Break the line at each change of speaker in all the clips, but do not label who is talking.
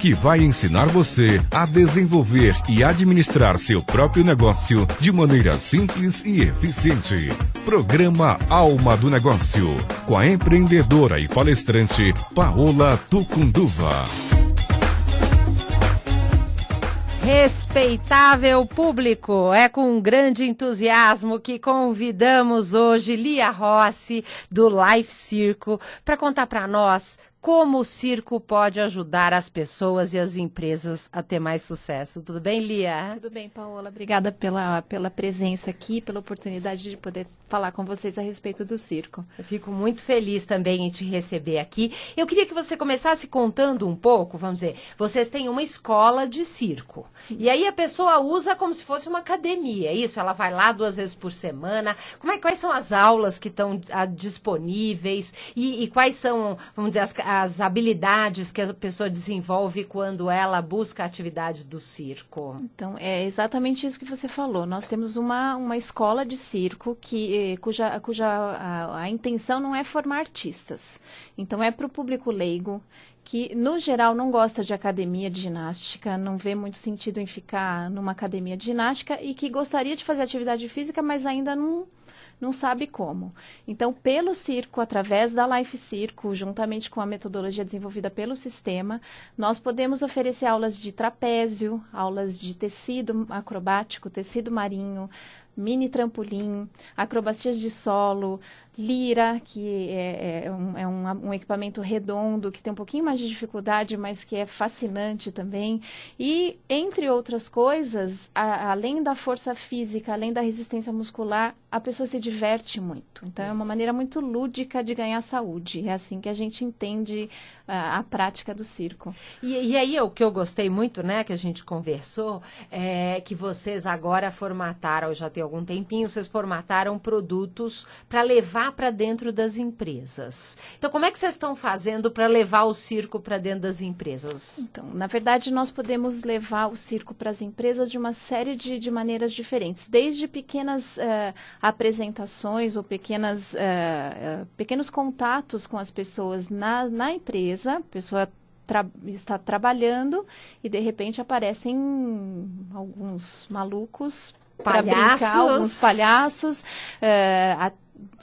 que vai ensinar você a desenvolver e administrar seu próprio negócio de maneira simples e eficiente. Programa Alma do Negócio, com a empreendedora e palestrante Paola Tucunduva.
Respeitável público, é com grande entusiasmo que convidamos hoje Lia Rossi, do Life Circo, para contar para nós como o circo pode ajudar as pessoas e as empresas a ter mais sucesso. Tudo bem, Lia?
Tudo bem, Paola. Obrigada pela, pela presença aqui, pela oportunidade de poder falar com vocês a respeito do circo.
Eu fico muito feliz também em te receber aqui. Eu queria que você começasse contando um pouco, vamos dizer, vocês têm uma escola de circo. E aí a pessoa usa como se fosse uma academia, é isso? Ela vai lá duas vezes por semana. Como é, quais são as aulas que estão ah, disponíveis? E, e, quais são, vamos dizer, as, as habilidades que a pessoa desenvolve quando ela busca a atividade do circo?
Então, é exatamente isso que você falou. Nós temos uma, uma escola de circo que cuja, cuja a, a intenção não é formar artistas. Então, é para o público leigo, que no geral não gosta de academia de ginástica, não vê muito sentido em ficar numa academia de ginástica e que gostaria de fazer atividade física, mas ainda não, não sabe como. Então, pelo circo, através da Life Circo, juntamente com a metodologia desenvolvida pelo sistema, nós podemos oferecer aulas de trapézio, aulas de tecido acrobático, tecido marinho, mini trampolim, acrobacias de solo, lira, que é, é, um, é um, um, equipamento redondo, que tem um pouquinho mais de dificuldade, mas que é fascinante também. E, entre outras coisas, a, além da força física, além da resistência muscular, a pessoa se diverte muito. Então, Isso. é uma maneira muito lúdica de ganhar saúde. É assim que a gente entende a, a prática do circo.
E, e, aí, o que eu gostei muito, né, que a gente conversou, é que vocês agora formataram, já tem algum tempinho, vocês formataram produtos para levar para dentro das empresas. Então, como é que vocês estão fazendo para levar o circo para dentro das empresas?
Então, na verdade, nós podemos levar o circo para as empresas de uma série de, de maneiras diferentes, desde pequenas uh, apresentações ou pequenas, uh, uh, pequenos contatos com as pessoas na, na empresa a pessoa tra está trabalhando e de repente aparecem alguns malucos
palhaços, brincar,
alguns palhaços, a,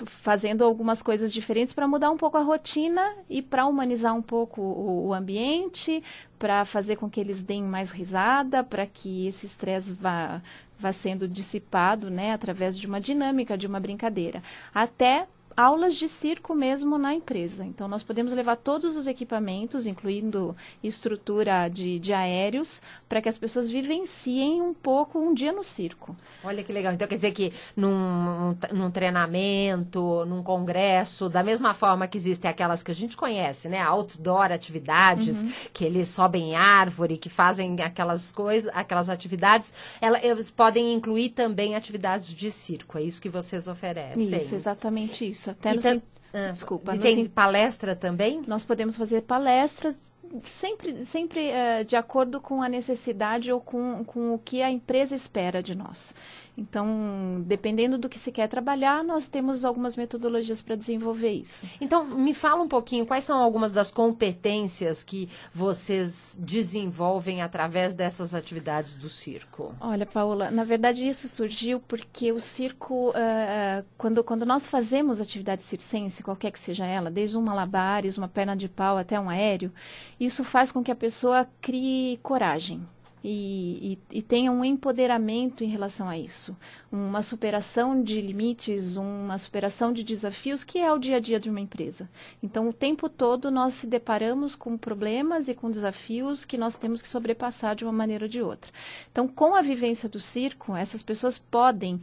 fazendo algumas coisas diferentes para mudar um pouco a rotina e para humanizar um pouco o, o ambiente, para fazer com que eles deem mais risada, para que esse estresse vá, vá sendo dissipado, né, através de uma dinâmica, de uma brincadeira. Até aulas de circo mesmo na empresa. Então, nós podemos levar todos os equipamentos, incluindo estrutura de, de aéreos, para que as pessoas vivenciem um pouco um dia no circo.
Olha que legal. Então, quer dizer que num, num treinamento, num congresso, da mesma forma que existem aquelas que a gente conhece, né? Outdoor atividades, uhum. que eles sobem em árvore, que fazem aquelas coisas, aquelas atividades, ela, eles podem incluir também atividades de circo. É isso que vocês oferecem.
Isso, exatamente isso. Até
no,
tem,
ah, Desculpa. E tem palestra também?
Nós podemos fazer palestras sempre, sempre uh, de acordo com a necessidade ou com, com o que a empresa espera de nós. Então, dependendo do que se quer trabalhar, nós temos algumas metodologias para desenvolver isso.
Então, me fala um pouquinho quais são algumas das competências que vocês desenvolvem através dessas atividades do circo.
Olha, Paula, na verdade isso surgiu porque o circo, uh, quando, quando nós fazemos atividade circense, qualquer que seja ela, desde um malabares, uma perna de pau até um aéreo, isso faz com que a pessoa crie coragem e, e, e tenha um empoderamento em relação a isso, uma superação de limites, uma superação de desafios que é o dia a dia de uma empresa. Então, o tempo todo nós se deparamos com problemas e com desafios que nós temos que sobrepassar de uma maneira ou de outra. Então, com a vivência do circo, essas pessoas podem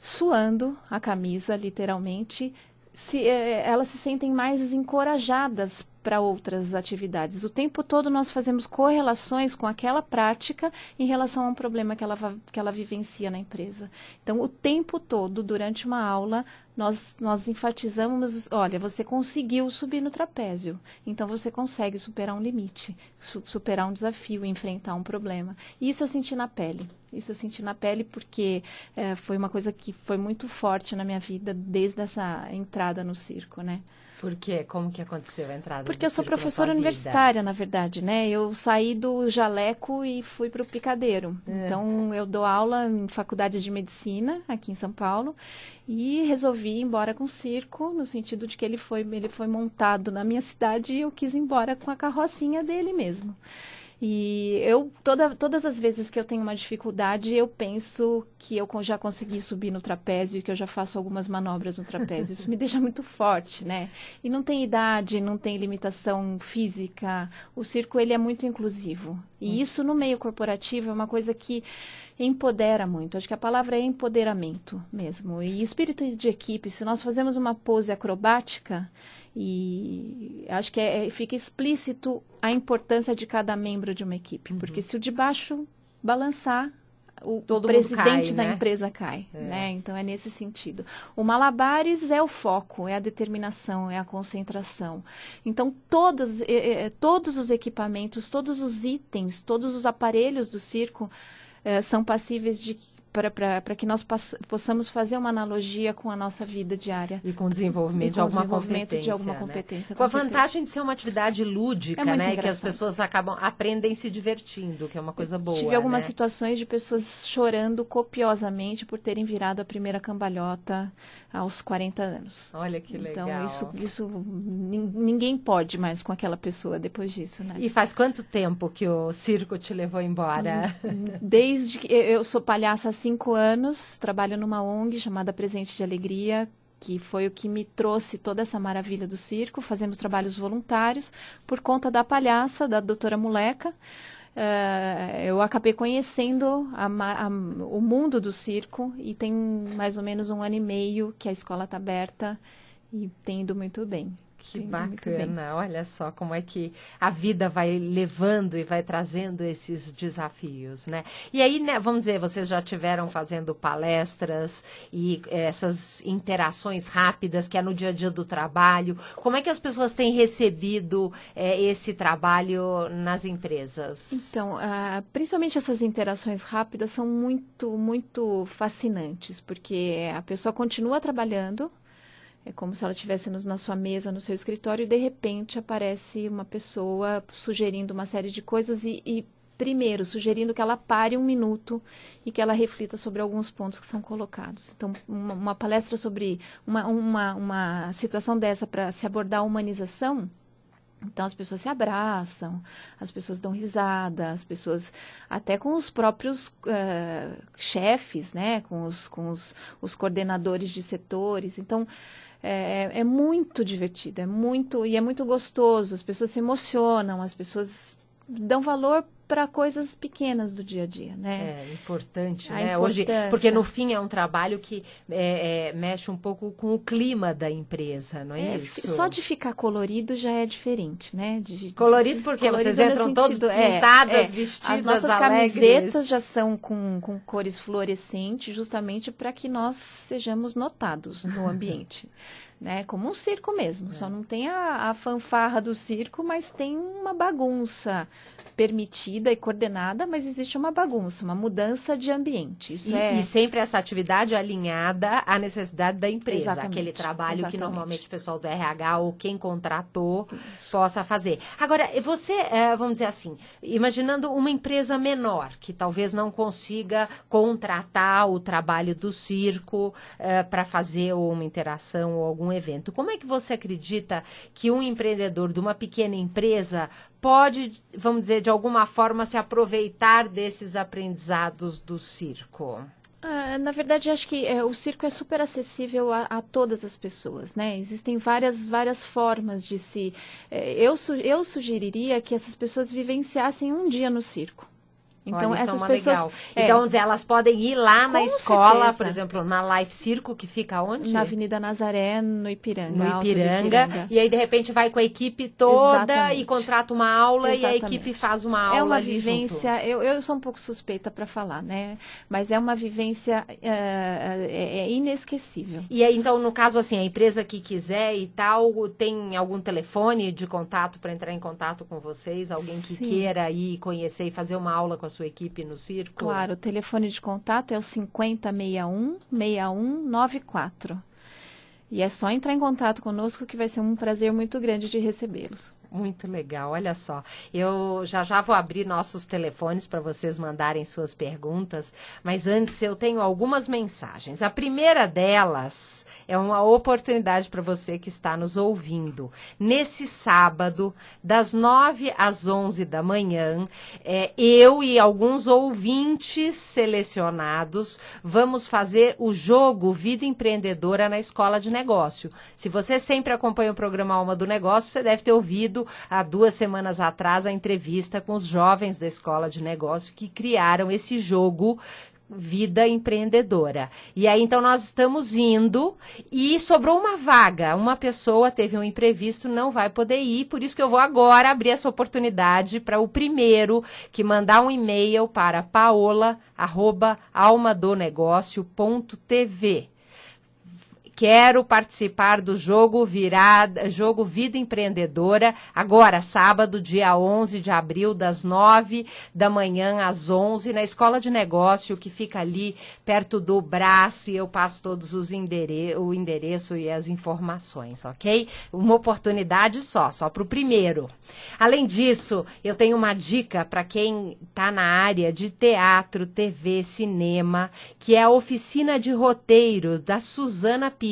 suando a camisa, literalmente, se, eh, elas se sentem mais encorajadas para outras atividades. O tempo todo nós fazemos correlações com aquela prática em relação a um problema que ela, que ela vivencia na empresa. Então, o tempo todo, durante uma aula, nós, nós enfatizamos: olha, você conseguiu subir no trapézio, então você consegue superar um limite, su superar um desafio, enfrentar um problema. E isso eu senti na pele. Isso eu senti na pele porque é, foi uma coisa que foi muito forte na minha vida desde essa entrada no circo, né?
Por quê? Como que aconteceu a entrada
Porque eu sou professora universitária, na verdade, né? Eu saí do jaleco e fui para o picadeiro. É. Então, eu dou aula em faculdade de medicina, aqui em São Paulo, e resolvi ir embora com o circo, no sentido de que ele foi, ele foi montado na minha cidade e eu quis ir embora com a carrocinha dele mesmo. E eu, toda, todas as vezes que eu tenho uma dificuldade, eu penso que eu já consegui subir no trapézio, que eu já faço algumas manobras no trapézio. Isso me deixa muito forte, né? E não tem idade, não tem limitação física. O circo, ele é muito inclusivo. E hum. isso no meio corporativo é uma coisa que empodera muito. Acho que a palavra é empoderamento mesmo. E espírito de equipe, se nós fazemos uma pose acrobática, e acho que é, é, fica explícito a importância de cada membro de uma equipe, uhum. porque se o de baixo balançar, o Todo presidente cai, da né? empresa cai, é. né? Então é nesse sentido. O malabares é o foco, é a determinação, é a concentração. Então todos, eh, todos os equipamentos, todos os itens, todos os aparelhos do circo eh, são passíveis de para que nós possamos fazer uma analogia com a nossa vida diária.
E com o desenvolvimento, com de, alguma desenvolvimento de alguma né? competência. Né? Com, com a vantagem de ser uma atividade lúdica, é né? Que as pessoas acabam, aprendem se divertindo, que é uma coisa boa.
Tive algumas
né?
situações de pessoas chorando copiosamente por terem virado a primeira cambalhota aos 40 anos.
Olha que
então,
legal.
Então, isso, isso ninguém pode mais com aquela pessoa depois disso, né?
E faz quanto tempo que o circo te levou embora?
Desde que eu sou palhaça cinco anos, trabalho numa ONG chamada Presente de Alegria, que foi o que me trouxe toda essa maravilha do circo. Fazemos trabalhos voluntários por conta da palhaça, da doutora Moleca. Uh, eu acabei conhecendo a, a, o mundo do circo e tem mais ou menos um ano e meio que a escola está aberta e tem ido muito bem.
Que bacana, olha só como é que a vida vai levando e vai trazendo esses desafios, né? E aí, né, vamos dizer, vocês já tiveram fazendo palestras e essas interações rápidas que é no dia a dia do trabalho. Como é que as pessoas têm recebido é, esse trabalho nas empresas?
Então, uh, principalmente essas interações rápidas são muito, muito fascinantes, porque a pessoa continua trabalhando, é como se ela estivesse na sua mesa, no seu escritório, e de repente aparece uma pessoa sugerindo uma série de coisas e, e primeiro, sugerindo que ela pare um minuto e que ela reflita sobre alguns pontos que são colocados. Então, uma, uma palestra sobre uma, uma, uma situação dessa para se abordar a humanização. Então, as pessoas se abraçam, as pessoas dão risada, as pessoas, até com os próprios uh, chefes, né, com, os, com os, os coordenadores de setores. Então, é, é, é muito divertido, é muito e é muito gostoso. As pessoas se emocionam, as pessoas dão valor para coisas pequenas do dia a dia, né?
É importante, né? Hoje, porque no fim é um trabalho que é, é, mexe um pouco com o clima da empresa, não é, é, isso?
Só de ficar colorido já é diferente, né? De,
colorido porque colorido vocês entram todas pintadas, é, é, vestidas,
As nossas
alegres.
camisetas já são com, com cores fluorescentes, justamente para que nós sejamos notados no ambiente. né? Como um circo mesmo. É. Só não tem a, a, fanfarra do circo, mas tem uma bagunça permitida e coordenada, mas existe uma bagunça, uma mudança de ambiente. Isso
e,
é...
e sempre essa atividade alinhada à necessidade da empresa, exatamente, aquele trabalho exatamente. que normalmente o pessoal do RH ou quem contratou Isso. possa fazer. Agora, você, é, vamos dizer assim, imaginando uma empresa menor que talvez não consiga contratar o trabalho do circo é, para fazer uma interação ou algum evento, como é que você acredita que um empreendedor de uma pequena empresa pode, vamos dizer, de alguma forma se aproveitar desses aprendizados do circo?
Ah, na verdade, acho que é, o circo é super acessível a, a, todas as pessoas, né? Existem várias, várias formas de se... É, eu, eu sugeriria que essas pessoas vivenciassem um dia no circo. Então,
Olha, isso
essas
é
pessoas.
legal.
é,
Então, dizer, elas podem ir lá na escola,
certeza.
por exemplo, na Life Circo, que fica onde?
na Avenida Nazaré, no Ipiranga.
no
do
Ipiranga, e aí de repente vai com a equipe toda
Exatamente.
e contrata uma aula e a
Exatamente.
equipe faz uma aula
É uma
ali
vivência, eu, eu sou um pouco suspeita para falar, né? Mas é uma vivência é, é- é inesquecível.
E aí, então, no caso, assim, a empresa que quiser e tal, tem algum telefone de contato para entrar em contato com vocês? Alguém que
Sim.
queira ir conhecer e fazer uma aula com a sua equipe no circo?
Claro, o telefone de contato é o 5061 6194. E é só entrar em contato conosco que vai ser um prazer muito grande de recebê-los.
Muito legal, olha só. Eu já já vou abrir nossos telefones para vocês mandarem suas perguntas, mas antes eu tenho algumas mensagens. A primeira delas é uma oportunidade para você que está nos ouvindo. Nesse sábado, das 9 às 11 da manhã, é, eu e alguns ouvintes selecionados vamos fazer o jogo Vida Empreendedora na Escola de Negócio. Se você sempre acompanha o programa Alma do Negócio, você deve ter ouvido há duas semanas atrás a entrevista com os jovens da Escola de Negócio que criaram esse jogo Vida Empreendedora. E aí, então, nós estamos indo e sobrou uma vaga. Uma pessoa teve um imprevisto, não vai poder ir, por isso que eu vou agora abrir essa oportunidade para o primeiro que mandar um e-mail para paola.almadonegócio.tv. Quero participar do jogo virada, jogo Vida Empreendedora, agora, sábado, dia 11 de abril, das 9 da manhã às 11, na Escola de Negócio, que fica ali perto do Brás, e eu passo todos os endere o endereço e as informações, ok? Uma oportunidade só, só para o primeiro. Além disso, eu tenho uma dica para quem está na área de teatro, TV, cinema, que é a oficina de roteiro da Suzana Pires.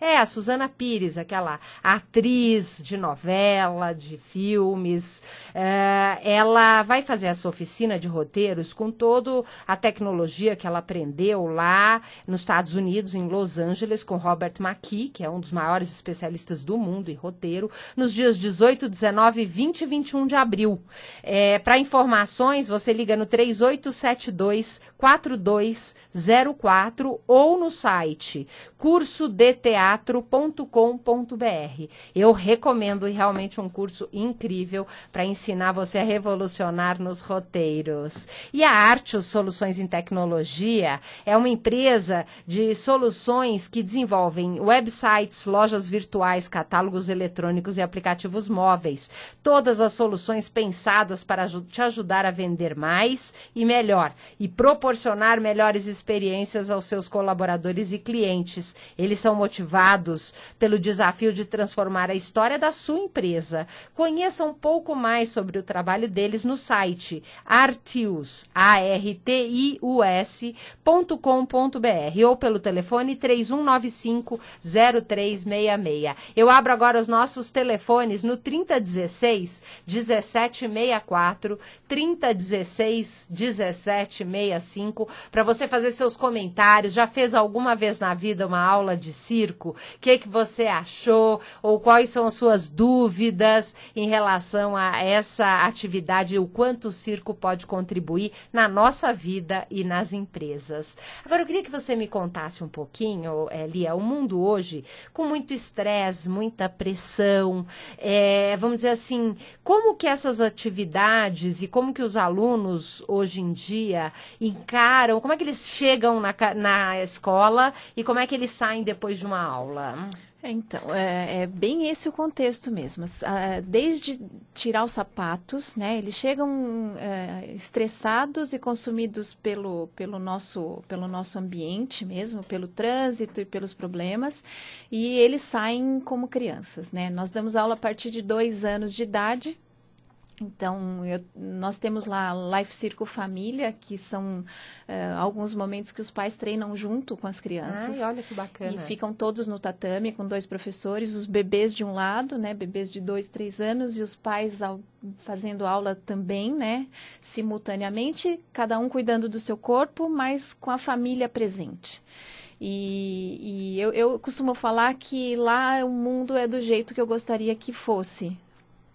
É, a Suzana Pires, aquela atriz de novela, de filmes. É, ela vai fazer essa oficina de roteiros com toda a tecnologia que ela aprendeu lá nos Estados Unidos, em Los Angeles, com Robert McKee, que é um dos maiores especialistas do mundo em roteiro, nos dias 18, 19, 20 e 21 de abril. É, Para informações, você liga no 3872 4204 ou no site cursodeteatro.com.br. Eu recomendo realmente um curso incrível para ensinar você a revolucionar nos roteiros. E a Artios Soluções em Tecnologia é uma empresa de soluções que desenvolvem websites, lojas virtuais, catálogos eletrônicos e aplicativos móveis. Todas as soluções pensadas para te ajudar a vender mais e melhor e melhores experiências aos seus colaboradores e clientes. Eles são motivados pelo desafio de transformar a história da sua empresa. Conheça um pouco mais sobre o trabalho deles no site artius, A-R-T-I-U-S.com.br ou pelo telefone 3195 0366. Eu abro agora os nossos telefones no 3016 1764, 3016 1765, para você fazer seus comentários. Já fez alguma vez na vida uma aula de circo? O que, que você achou? Ou quais são as suas dúvidas em relação a essa atividade? O quanto o circo pode contribuir na nossa vida e nas empresas? Agora, eu queria que você me contasse um pouquinho, eh, Lia, o mundo hoje com muito estresse, muita pressão, eh, vamos dizer assim, como que essas atividades e como que os alunos hoje em dia encaram, como é que eles chegam na, na escola e como é que eles saem depois de uma aula?
É, Então, é, é bem esse o contexto mesmo. Desde tirar os sapatos, né? Eles chegam é, estressados e consumidos pelo, pelo, nosso, pelo nosso ambiente mesmo, pelo trânsito e pelos problemas, e eles saem como crianças, né? Nós damos aula a partir de dois anos de idade. Então, eu- nós temos lá Life Circo Família, que são é, alguns momentos que os pais treinam junto com as crianças.
Ai, olha que bacana.
E ficam todos no tatame com dois professores, os bebês de um lado, né, bebês de dois, três anos, e os pais ao- fazendo aula também, né, simultaneamente, cada um cuidando do seu corpo, mas com a família presente. E, e eu, eu costumo falar que lá o mundo é do jeito que eu gostaria que fosse.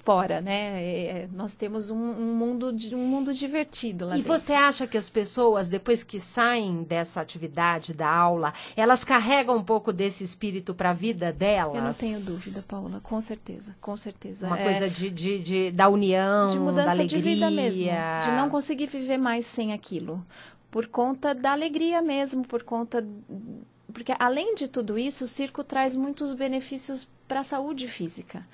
Fora, né? É, nós temos um, um, mundo um mundo divertido lá
E
dentro.
você acha que as pessoas, depois que saem dessa atividade da aula, elas carregam um pouco desse espírito para a vida delas?
Eu não tenho dúvida, Paula, com certeza, com certeza.
Uma
é,
coisa de, de, de, da união,
de mudança
da alegria.
de vida mesmo, de não conseguir viver mais sem aquilo, por conta da alegria mesmo, por conta porque além de tudo isso, o circo traz muitos benefícios para a saúde física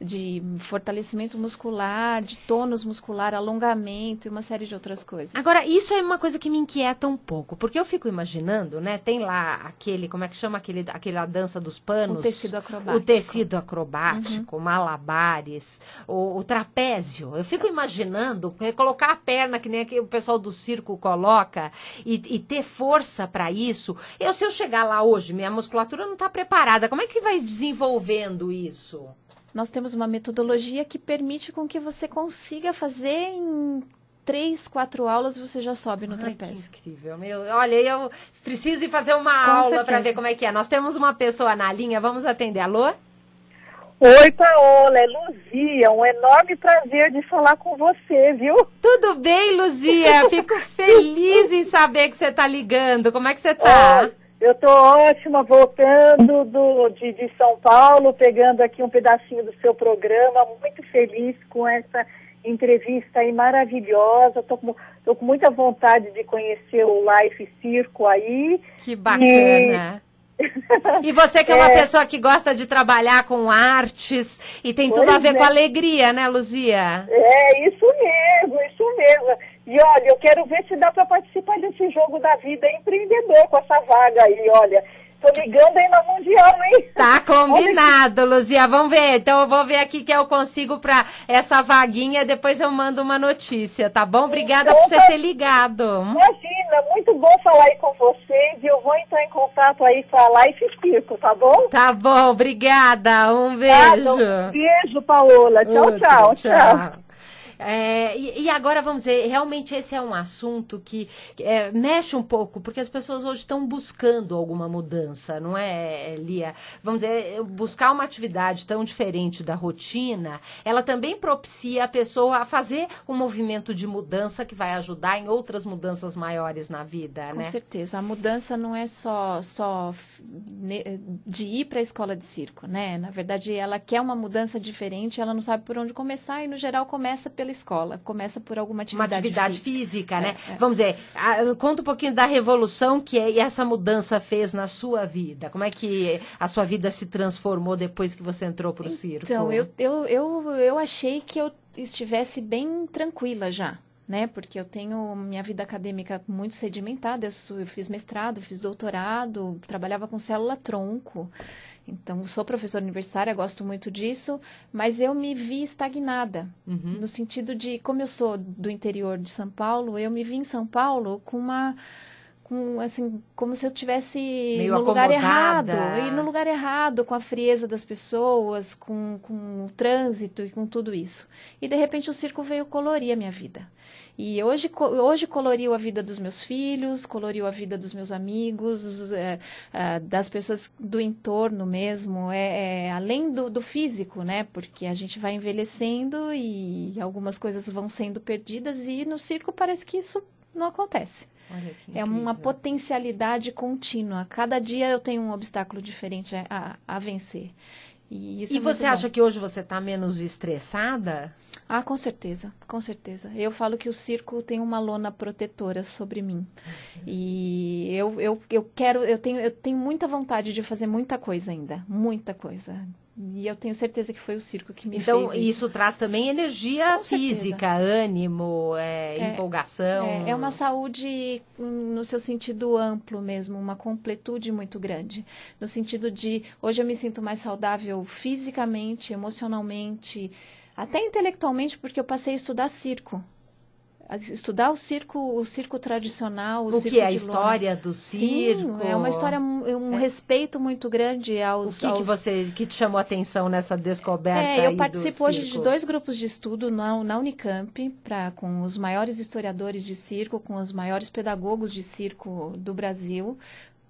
de fortalecimento muscular, de tônus muscular, alongamento e uma série de outras coisas.
Agora, isso é uma coisa que me inquieta um pouco, porque eu fico imaginando, né? Tem lá aquele, como é que chama aquele, aquela dança dos panos?
O tecido acrobático.
O tecido acrobático, uhum. malabares, o, o, trapézio. Eu fico imaginando colocar a perna que nem o pessoal do circo coloca e, e ter força para isso. Eu, se eu chegar lá hoje, minha musculatura não está preparada, como é que vai desenvolvendo isso?
Nós temos uma metodologia que permite com que você consiga fazer em três, quatro aulas você já sobe no
Ai,
trapézio.
Que incrível, meu. Olha, eu preciso ir fazer uma com aula para ver como é que é. Nós temos uma pessoa na linha, vamos atender. Alô?
Oi, Paola, é Luzia. Um enorme prazer de falar com você, viu?
Tudo bem, Luzia? Fico feliz em saber que você está ligando. Como é que você está?
Eu estou ótima, voltando do, de, de, São Paulo, pegando aqui um pedacinho do seu programa, muito feliz com essa entrevista aí maravilhosa. Estou com, tô com muita vontade de conhecer o Life Circo aí.
Que bacana! E... E você que é, é uma pessoa que gosta de trabalhar com artes e tem tudo pois a ver é. com alegria, né, Luzia?
É, isso mesmo, isso mesmo. E olha, eu quero ver se dá para participar desse jogo da vida empreendedor com essa vaga aí, olha. Tô ligando aí na Mundial, hein?
Tá combinado, Luzia. Vamos ver. Então eu vou ver aqui que eu consigo para essa vaguinha. Depois eu mando uma notícia, tá bom? Obrigada então, por você tá... ter ligado.
Imagina, muito bom falar aí com vocês. E eu vou entrar em contato aí com a Life Circo, tá bom?
Tá bom, obrigada. Um beijo.
Um beijo, Paola. Tchau, tchau, tchau. tchau.
É, e, e, agora, vamos dizer, realmente esse é um assunto que é, mexe um pouco, porque as pessoas hoje estão buscando alguma mudança, não é, Lia? Vamos dizer, buscar uma atividade tão diferente da rotina, ela também propicia a pessoa a fazer um movimento de mudança que vai ajudar em outras mudanças maiores na vida,
Com
né?
Com certeza. A mudança não é só, só de ir para a escola de circo, né? Na verdade, ela quer uma mudança diferente, ela não sabe por onde começar e, no geral, começa pela pela escola, começa por alguma atividade,
uma atividade
física,
física né? É, é. Vamos dizer, conta um pouquinho da revolução que é, essa mudança fez na sua vida. Como é que a sua vida se transformou depois que você entrou para o circo?
Então, eu, eu, eu, eu achei que eu estivesse bem tranquila já. Né, porque eu tenho minha vida acadêmica muito sedimentada, eu, eu fiz mestrado, fiz doutorado, trabalhava com célula tronco, então, sou professora universitária, gosto muito disso, mas eu me vi estagnada, uhum. no sentido de, como eu sou do interior de São Paulo, eu me vi em São Paulo com uma. Com, assim, como se eu tivesse
Meio
no
acomodada.
lugar errado. E no lugar errado, com a frieza das pessoas, com, com o trânsito e com tudo isso. E de repente o circo veio colorir a minha vida. E hoje, hoje coloriu a vida dos meus filhos, coloriu a vida dos meus amigos, é, é, das pessoas do entorno mesmo, é, é além do, do, físico, né? Porque a gente vai envelhecendo e algumas coisas vão sendo perdidas e no circo parece que isso não acontece. É uma potencialidade contínua. Cada dia eu tenho um obstáculo diferente a, a vencer.
E, e é você acha que hoje você está menos estressada?
Ah, com certeza, com certeza. Eu falo que o circo tem uma lona protetora sobre mim. Uhum. E eu, eu, eu quero, eu tenho, eu tenho muita vontade de fazer muita coisa ainda, muita coisa. E eu tenho certeza que foi o circo que me
então,
fez
isso. Então, isso traz também energia Com física, certeza. ânimo, é, é, empolgação.
É, é, uma saúde no seu sentido amplo mesmo, uma completude muito grande. No sentido de, hoje eu me sinto mais saudável fisicamente, emocionalmente, até intelectualmente, porque eu passei a estudar circo estudar o circo, o circo tradicional, o,
o
circo
que é a história do circo.
Sim, é uma história, um é. respeito muito grande aos.
O que,
aos...
que você que te chamou a atenção nessa descoberta?
É, eu participo hoje de dois grupos de estudo na, na Unicamp, pra, com os maiores historiadores de circo, com os maiores pedagogos de circo do Brasil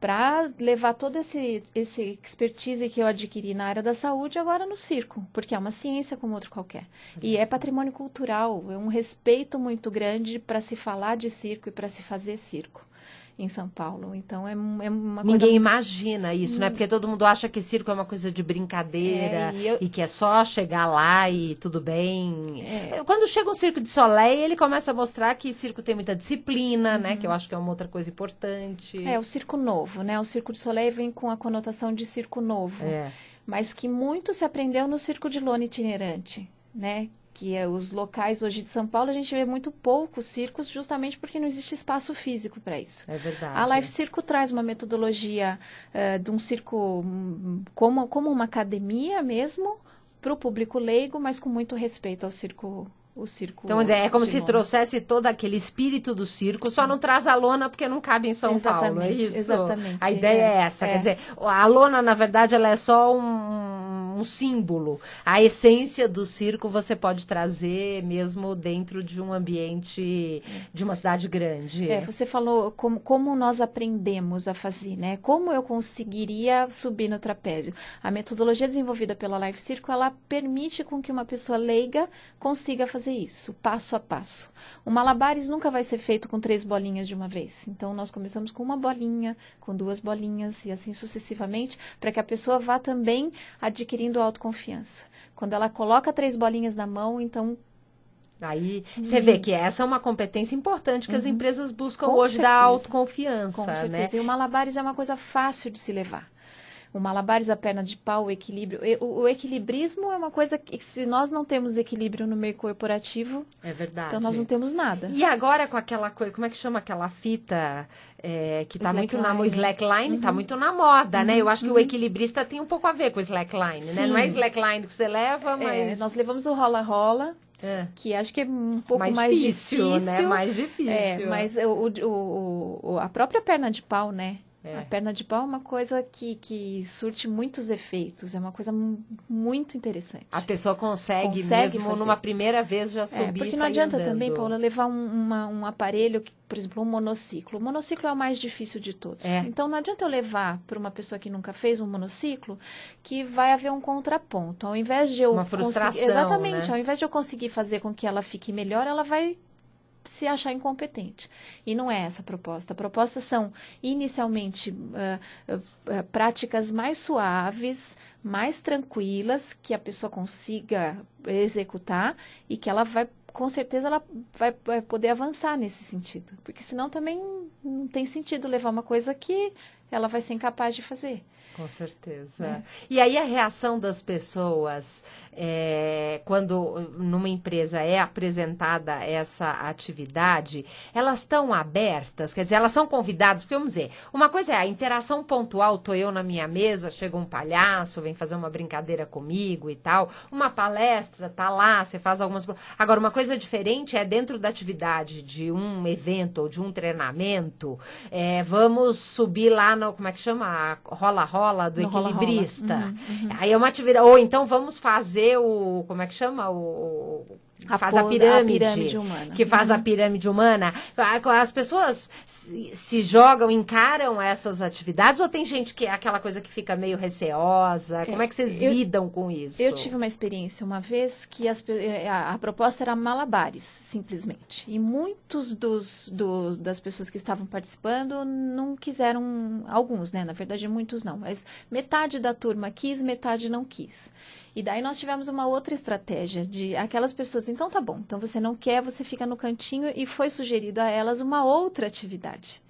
para levar todo esse, esse expertise que eu adquiri na área da saúde agora no circo, porque é uma ciência como outro qualquer. E é patrimônio cultural, é um respeito muito grande para se falar de circo e para se fazer circo em São Paulo. Então é, é uma
Ninguém
coisa...
imagina isso, hum. né? Porque todo mundo acha que circo é uma coisa de brincadeira é, e, eu... e, que é só chegar lá e tudo bem. É. Quando chega um circo de Soleil, ele começa a mostrar que circo tem muita disciplina, uhum. né? Que eu acho que é uma outra coisa importante.
É, o circo novo, né? O circo de Soleil vem com a conotação de circo novo. É. Mas que muito se aprendeu no circo de lona itinerante, né? Que é os locais hoje de São Paulo, a gente vê muito poucos circos, justamente porque não existe espaço físico para isso.
É verdade.
A Live Circo traz uma metodologia uh, de um circo hum, como, como uma academia mesmo, para o público leigo, mas com muito respeito ao circo o circo.
Então, é como se trouxesse todo aquele espírito do circo, só não traz a lona porque não cabe em São
exatamente,
Paulo, é isso?
Exatamente.
A ideia é, é essa, é. quer dizer, a lona, na verdade, ela é só um, um, símbolo. A essência do circo você pode trazer mesmo dentro de um ambiente de uma cidade grande.
É, você falou como, como nós aprendemos a fazer, né? Como eu conseguiria subir no trapézio. A metodologia desenvolvida pela Life Circo, ela permite com que uma pessoa leiga consiga fazer fazer isso, passo a passo. O malabares nunca vai ser feito com três bolinhas de uma vez. Então, nós começamos com uma bolinha, com duas bolinhas e assim sucessivamente, para que a pessoa vá também adquirindo autoconfiança. Quando ela coloca três bolinhas na mão, então
Aí você vê que essa é uma competência importante que uhum. as empresas buscam Com hoje certeza. da autoconfiança. Com certeza. Né?
E o malabares é uma coisa fácil de se levar o malabares, a perna de pau, o equilíbrio. O, o, equilibrismo é uma coisa que, se nós não temos equilíbrio no meio corporativo,
é verdade.
Então nós não temos nada.
E agora com aquela coisa, como é que chama aquela fita é, que está muito na slackline, está uhum. muito na moda, uhum. né? Eu acho que uhum. o equilibrista tem um pouco a ver com o slackline, Sim. né? Não é slackline que você leva, é, mas
é, nós levamos o rola-rola. É. Que acho que é um pouco mais, mais difícil,
difícil, né? Mais difícil.
É, mas o, o, o, a própria perna de pau, né? É. A perna de pau é uma coisa que, que surte muitos efeitos, é uma coisa muito interessante.
A pessoa consegue, consegue mesmo fazer. numa primeira vez já subir é,
Porque não adianta andando. também, Paula, levar um, uma, um aparelho, que, por exemplo, um monociclo. O monociclo é o mais difícil de todos. É. Então não adianta eu levar para uma pessoa que nunca fez um monociclo que vai haver um contraponto. Ao invés de eu
uma frustração,
exatamente,
né?
ao invés de eu conseguir fazer com que ela fique melhor, ela vai se achar incompetente. E não é essa a proposta. A proposta são, inicialmente, uh, uh, práticas mais suaves, mais tranquilas, que a pessoa consiga executar e que ela vai, com certeza, ela vai, vai poder avançar nesse sentido. Porque senão também não tem sentido levar uma coisa que ela vai ser incapaz de fazer.
Com certeza. É. E aí a reação das pessoas é, quando numa empresa é apresentada essa atividade, elas estão abertas, quer dizer, elas são convidadas, porque vamos dizer, uma coisa é a interação pontual, tô eu na minha mesa, chega um palhaço, vem fazer uma brincadeira comigo e tal, uma palestra, tá lá, você faz algumas... Agora, uma coisa diferente é dentro da atividade de um evento ou de um treinamento, é, vamos subir lá no, como é que chama? Rola-rola do no equilibrista. Rola -rola. Uhum, uhum. Aí é uma atividade, ou então vamos fazer o. Como é que chama? O,
a faz a pirâmide, a pirâmide, humana.
Que faz uhum. a pirâmide humana. As pessoas se, se, jogam, encaram essas atividades ou tem gente que é aquela coisa que fica meio receosa? Como é que vocês eu, lidam com isso?
Eu tive uma experiência uma vez que as, eh, a, a, proposta era malabares, simplesmente. E muitos dos, do, das pessoas que estavam participando não quiseram, alguns, né? Na verdade, muitos não. Mas metade da turma quis, metade não quis. E daí nós tivemos uma outra estratégia de aquelas pessoas, então tá bom, então você não quer, você fica no cantinho e foi sugerido a elas uma outra atividade.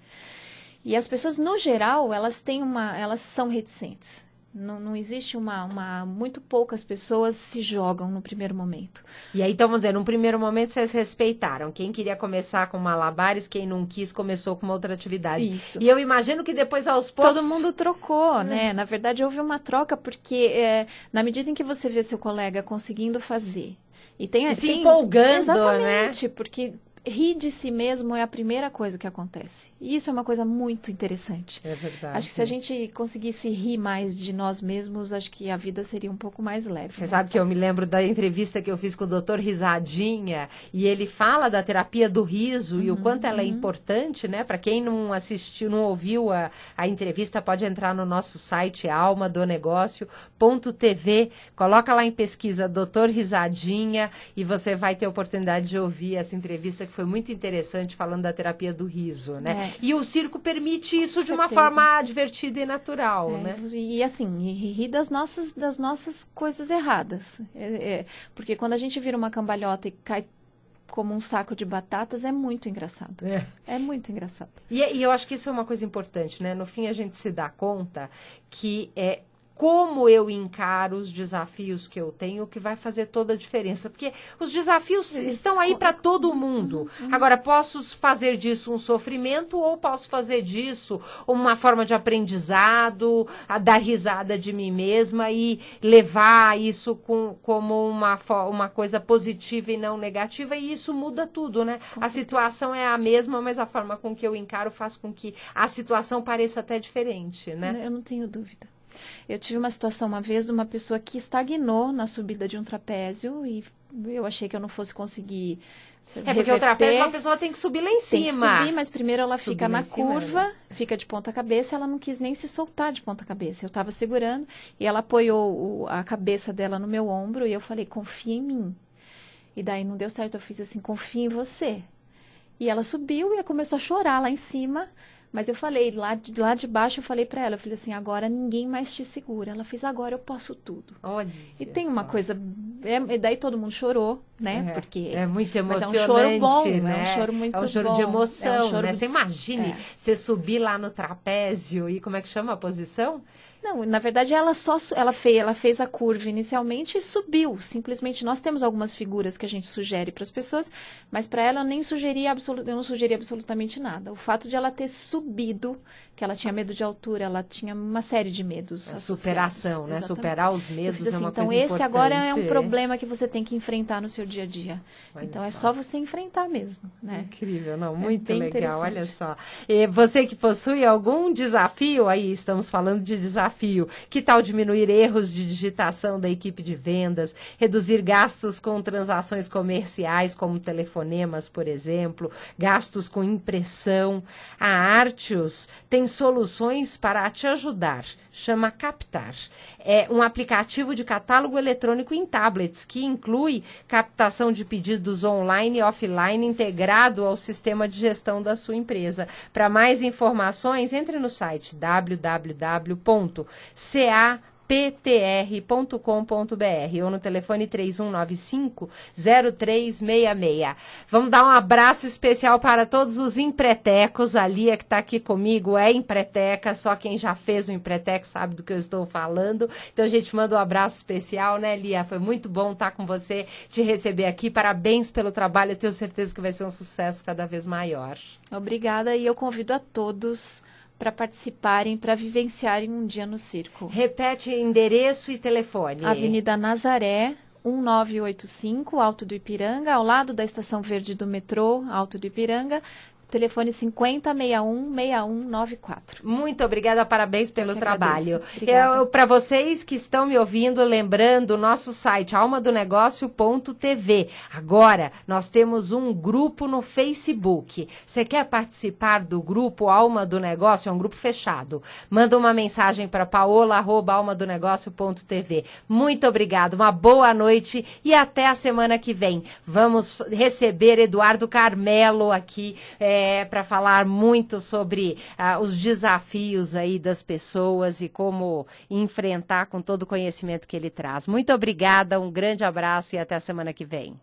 E as pessoas, no geral, elas têm uma, elas são reticentes. Não, não existe uma, uma. Muito poucas pessoas se jogam no primeiro momento.
E aí, então, vamos dizer, no primeiro momento vocês respeitaram. Quem queria começar com malabares, quem não quis, começou com uma outra atividade.
Isso.
E eu imagino que depois, aos poucos.
Todo mundo trocou, hum. né? Na verdade, houve uma troca, porque é, na medida em que você vê seu colega conseguindo fazer. E tem
e se tem, empolgando,
exatamente,
né?
porque rir de si mesmo é a primeira coisa que acontece. E isso é uma coisa muito interessante.
É verdade.
Acho que se a gente conseguisse rir mais de nós mesmos, acho que a vida seria um pouco mais leve.
Você
né?
sabe que eu me lembro da entrevista que eu fiz com o doutor Risadinha e ele fala da terapia do riso e o
Uhum,
quanto ela é importante, né? Para quem não assistiu, não ouviu a, a entrevista, pode entrar no nosso site almadonegócio.tv, coloca lá em pesquisa doutor Risadinha e você vai ter a oportunidade de ouvir essa entrevista que foi muito interessante falando da terapia do riso, né?
É.
E o circo permite isso
Com
de uma
certeza.
forma divertida e natural,
É,
né?
E, assim, rir das nossas, das nossas coisas erradas. É, é, porque quando a gente vira uma cambalhota e cai como um saco de batatas, é muito engraçado.
É.
É muito engraçado.
E, e eu acho que isso é uma coisa importante, né? No fim, a gente se dá conta que é como eu encaro os desafios que eu tenho que vai fazer toda a diferença. Porque os desafios
Eles
estão aí para todo mundo. Agora, posso fazer disso um sofrimento ou posso fazer disso uma forma de aprendizado, a dar risada de mim mesma e levar isso com, como uma, uma coisa positiva e não negativa. E isso muda tudo, né? a situação é a mesma, mas a forma com que eu encaro faz com que a situação pareça até diferente, né?
Eu não tenho dúvida. Eu tive uma situação uma vez de uma pessoa que estagnou na subida de um trapézio e eu achei que eu não fosse conseguir.
É porque o trapézio a pessoa tem que subir lá em
Tem que
cima.
subir, mas primeiro ela
Subir
fica na
cima,
curva,
né?
fica de ponta cabeça, ela não quis nem se soltar de ponta cabeça. Eu estava segurando e ela apoiou o- a cabeça dela no meu ombro e eu falei, confia em mim. E daí não deu certo, eu fiz assim, confia em você. E ela subiu e começou a chorar lá em cima. Mas eu falei, lá de, lá de baixo eu falei pra ela, eu falei assim, agora ninguém mais te segura. Ela fez, agora eu posso tudo.
Olha
E tem uma
só.
coisa, é, e daí todo mundo chorou, né?
É,
Porque
é muito
mas
emocionante,
é um choro bom,
né?
é um choro muito
É um choro
bom,
de
é um
emoção,
choro-
né? Você imagine
É.
você subir lá no trapézio e como é que chama a posição?
Não, na verdade ela só ela fez, ela fez a curva inicialmente e subiu. Simplesmente nós temos algumas figuras que a gente sugere para as pessoas, mas para ela eu nem sugeri absolu- eu não sugeri absolutamente nada. O fato de ela ter subido, que ela tinha medo de altura, ela tinha uma série de medos.
A
associados.
superação, né?
Exatamente.
Superar os medos
fiz
é
assim,
uma
então esse agora é um
importante.
problema que você tem que enfrentar no seu dia a dia.
Olha
então é
só.
só você enfrentar mesmo, né?
Incrível, não, muito
bem
legal, olha só. E você que possui algum desafio, aí estamos falando de desafio, que tal diminuir erros de digitação da equipe de vendas, reduzir gastos com transações comerciais, como telefonemas, por exemplo, gastos com impressão? A Artios tem soluções para te ajudar. Chama Captar. É um aplicativo de catálogo eletrônico em tablets que inclui captação de pedidos online e offline integrado ao sistema de gestão da sua empresa. Para mais informações, entre no site www.ca ptr.com.br ou no telefone 3195-0366. Vamos dar um abraço especial para todos os empretecos. A Lia que está aqui comigo é empreteca, só quem já fez o empreteco sabe do que eu estou falando. Então a gente manda um abraço especial, né, Lia? Foi muito bom estar com você, te receber aqui. Parabéns pelo trabalho, eu tenho certeza que vai ser um sucesso cada vez maior.
Obrigada e eu convido a todos para participarem, para vivenciarem um dia no circo.
Repete endereço e telefone.
Avenida Nazaré, 1985, Alto do Ipiranga, ao lado da Estação Verde do metrô, Alto do Ipiranga. Telefone 5061-6194.
Muito obrigada, parabéns pelo trabalho.
Obrigada.
Para vocês que estão me ouvindo, lembrando o nosso site almadonegócio.tv. Agora nós temos um grupo no Facebook. Você quer participar do grupo Alma do Negócio? É um grupo fechado. Manda uma mensagem para paola@almadonegócio.tv. Muito obrigado, uma boa noite e até a semana que vem. Vamos receber Eduardo Carmelo aqui. É, para falar muito sobre ah, os desafios aí das pessoas e como enfrentar com todo o conhecimento que ele traz. Muito obrigada, um grande abraço e até a semana que vem.